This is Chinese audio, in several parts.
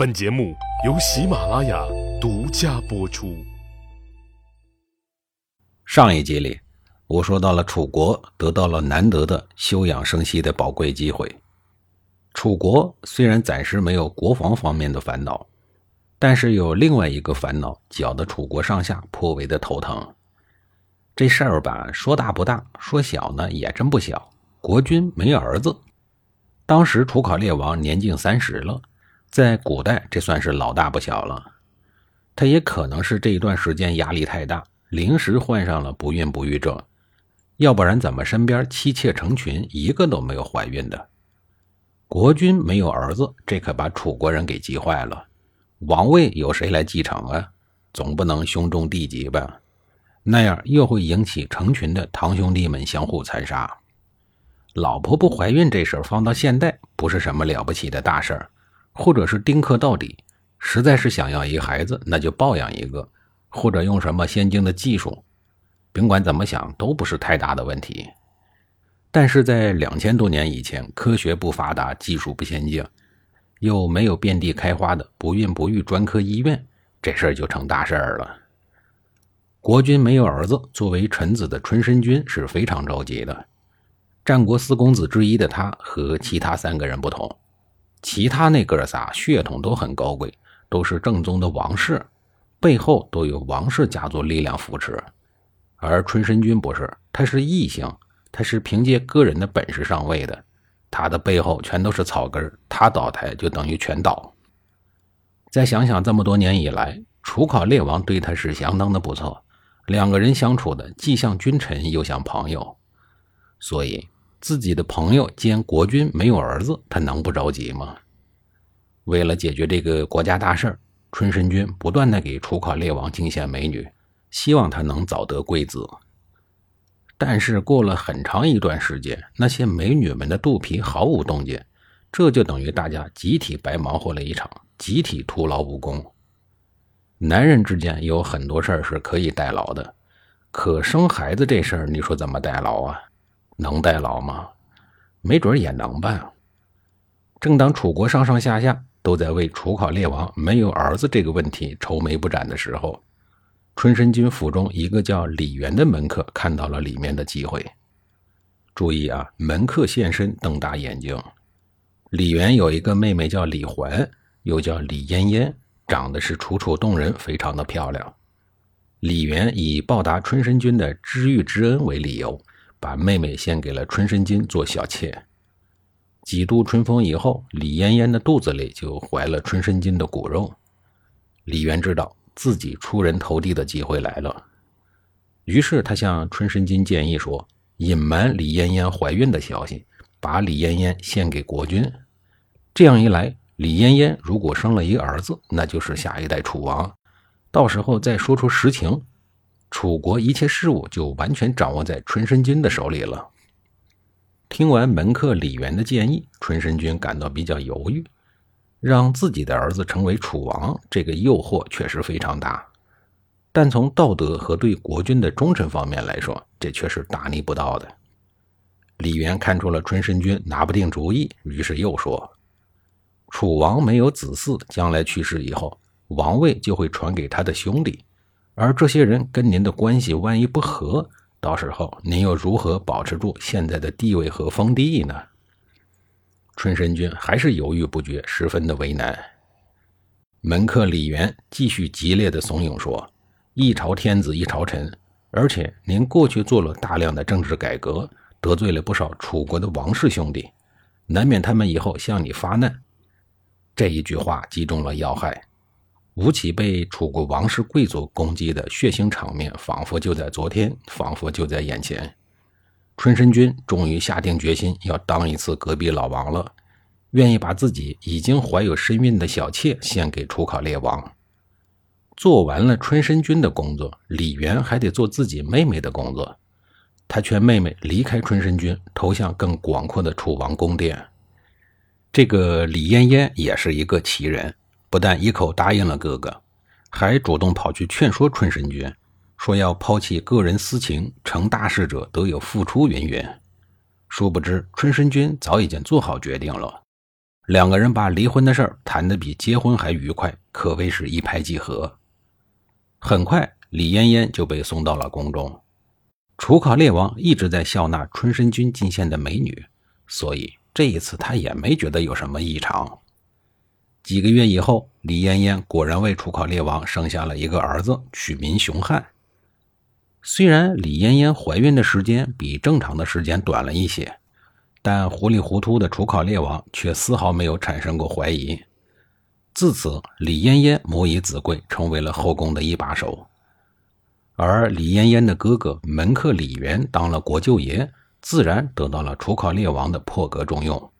本节目由喜马拉雅独家播出。上一集里，我说到了楚国得到了难得的休养生息的宝贵机会。楚国虽然暂时没有国防方面的烦恼，但是有另外一个烦恼搅得楚国上下颇为的头疼。这事儿吧，说大不大，说小呢也真不小。国君没儿子，当时楚考烈王年近三十了，在古代这算是老大不小了。他也可能是这一段时间压力太大，临时患上了不孕不育症，要不然怎么身边妻妾成群，一个都没有怀孕的？国君没有儿子，这可把楚国人给急坏了。王位由谁来继承啊？总不能兄终弟及吧？那样又会引起成群的堂兄弟们相互残杀。老婆不怀孕这事儿放到现代不是什么了不起的大事儿，或者是丁克到底，实在是想要一个孩子，那就抱养一个，或者用什么先进的技术，甭管怎么想都不是太大的问题。但是在两千多年以前，科学不发达，技术不先进，又没有遍地开花的不孕不育专科医院，这事儿就成大事儿了。国君没有儿子，作为臣子的春申君是非常着急的。战国四公子之一的他和其他三个人不同，其他那哥仨血统都很高贵，都是正宗的王室，背后都有王室家族力量扶持，而春申君不是，他是异姓。他是凭借个人的本事上位的，他的背后全都是草根，他倒台就等于全倒。再想想这么多年以来，楚考烈王对他是相当的不错，两个人相处的既像君臣又像朋友，所以自己的朋友兼国君没有儿子，他能不着急吗？为了解决这个国家大事儿春申君不断的给楚考烈王进献美女，希望他能早得贵子。但是过了很长一段时间，那些美女们的肚皮毫无动静，这就等于大家集体白忙活了一场，集体徒劳无功。男人之间有很多事儿是可以代劳的，可生孩子这事儿，你说怎么代劳啊？能代劳吗？没准也能吧。正当楚国上上下下都在为楚考烈王没有儿子这个问题愁眉不展的时候，春申君府中一个叫李元的门客看到了里面的机会。注意啊，门客现身，瞪大眼睛。李元有一个妹妹叫李环，又叫李嫣嫣，长得是楚楚动人，非常的漂亮。李元以报答春申君的知遇之恩为理由，把妹妹献给了春申君做小妾。几度春风以后，李嫣嫣的肚子里就怀了春申君的骨肉。李渊知道。自己出人头地的机会来了，于是他向春申君建议说：“隐瞒李嫣嫣怀孕的消息，把李嫣嫣献给国君。这样一来，李嫣嫣如果生了一个儿子，那就是下一代楚王。到时候再说出实情，楚国一切事务就完全掌握在春申君的手里了。”听完门客李元的建议，春申君感到比较犹豫。让自己的儿子成为楚王，这个诱惑确实非常大，但从道德和对国君的忠诚方面来说，这却是大逆不道的。李元看出了春申君拿不定主意，于是又说：“楚王没有子嗣，将来去世以后，王位就会传给他的兄弟，而这些人跟您的关系万一不和，到时候您又如何保持住现在的地位和封地呢？”春申君还是犹豫不决，十分的为难。门客李元继续激烈的怂恿说：“一朝天子一朝臣，而且您过去做了大量的政治改革，得罪了不少楚国的王室兄弟，难免他们以后向你发难。”这一句话击中了要害。吴起被楚国王室贵族攻击的血腥场面，仿佛就在昨天，仿佛就在眼前。春申君终于下定决心要当一次隔壁老王了，愿意把自己已经怀有身孕的小妾献给楚考烈王。做完了春申君的工作，李元还得做自己妹妹的工作。他劝妹妹离开春申君，投向更广阔的楚王宫殿。这个李嫣嫣也是一个奇人，不但一口答应了哥哥，还主动跑去劝说春申君。说要抛弃个人私情，成大事者都有付出云云。殊不知春申君早已经做好决定了。两个人把离婚的事儿谈得比结婚还愉快，可谓是一拍即合。很快，李嫣嫣就被送到了宫中。楚考烈王一直在笑纳春申君进献的美女，所以这一次他也没觉得有什么异常。几个月以后，李嫣嫣果然为楚考烈王生下了一个儿子，取名熊汉。虽然李嫣嫣怀孕的时间比正常的时间短了一些，但糊里糊涂的楚考烈王却丝毫没有产生过怀疑。自此，李嫣嫣母以子贵，成为了后宫的一把手。而李嫣嫣的哥哥门客李元当了国舅爷，自然得到了楚考烈王的破格重用。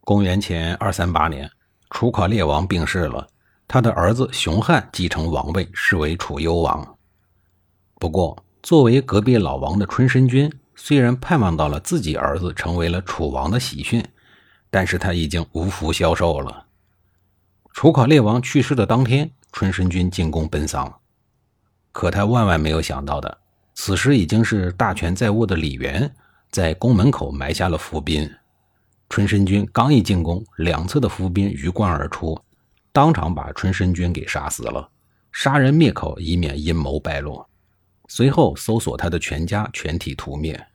公元前二三八年，楚考烈王病逝了，他的儿子熊汉继承王位，是为楚幽王。不过，作为隔壁老王的春申君，虽然盼望到了自己儿子成为了楚王的喜讯，但是他已经无福消受了。楚考烈王去世的当天，春申君进宫奔丧。可他万万没有想到的，此时已经是大权在握的李元在宫门口埋下了伏兵。春申君刚一进宫，两侧的伏兵鱼贯而出，当场把春申君给杀死了，杀人灭口，以免阴谋败露。随后搜索他的全家，全体屠灭。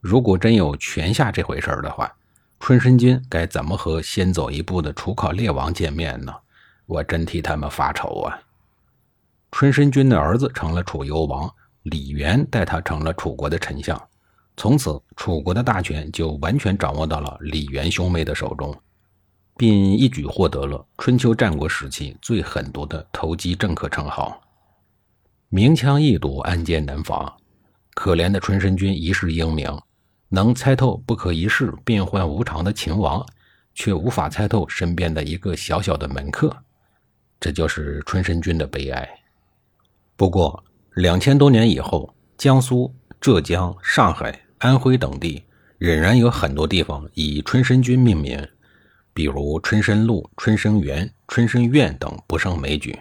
如果真有泉下这回事儿的话，春申君该怎么和先走一步的楚考烈王见面呢？我真替他们发愁啊！春申君的儿子成了楚幽王，李元带他成了楚国的丞相。从此，楚国的大权就完全掌握到了李元兄妹的手中，并一举获得了春秋战国时期最狠毒的投机政客称号。明枪易躲，暗箭难防。可怜的春申君一世英名，能猜透不可一世、变幻无常的秦王，却无法猜透身边的一个小小的门客。这就是春申君的悲哀。不过，两千多年以后，江苏、浙江、上海、安徽等地仍然有很多地方以春申君命名，比如春申路、春申园、春申苑等不胜枚举。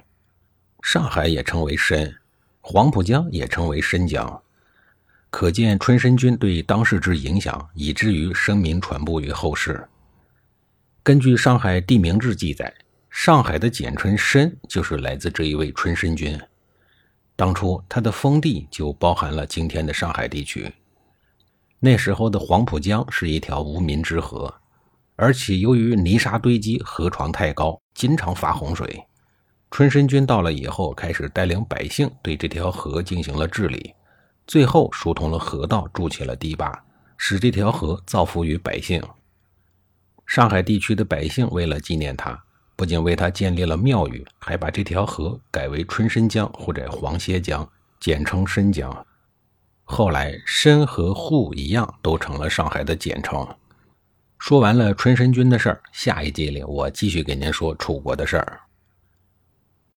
上海也称为申，黄浦江也称为申江，可见春申君对当世之影响，以至于声名传播于后世。根据《上海地名志》记载，上海的简称申就是来自这一位春申君。当初他的封地就包含了今天的上海地区。那时候的黄浦江是一条无名之河，而且由于泥沙堆积，河床太高，经常发洪水。春申君到了以后，开始带领百姓对这条河进行了治理，最后疏通了河道，筑起了堤坝，使这条河造福于百姓。上海地区的百姓为了纪念他。不仅为他建立了庙宇，还把这条河改为春申江或者黄歇江，简称申江。后来，申和沪一样，都成了上海的简称。说完了春申君的事儿，下一集里我继续给您说楚国的事儿。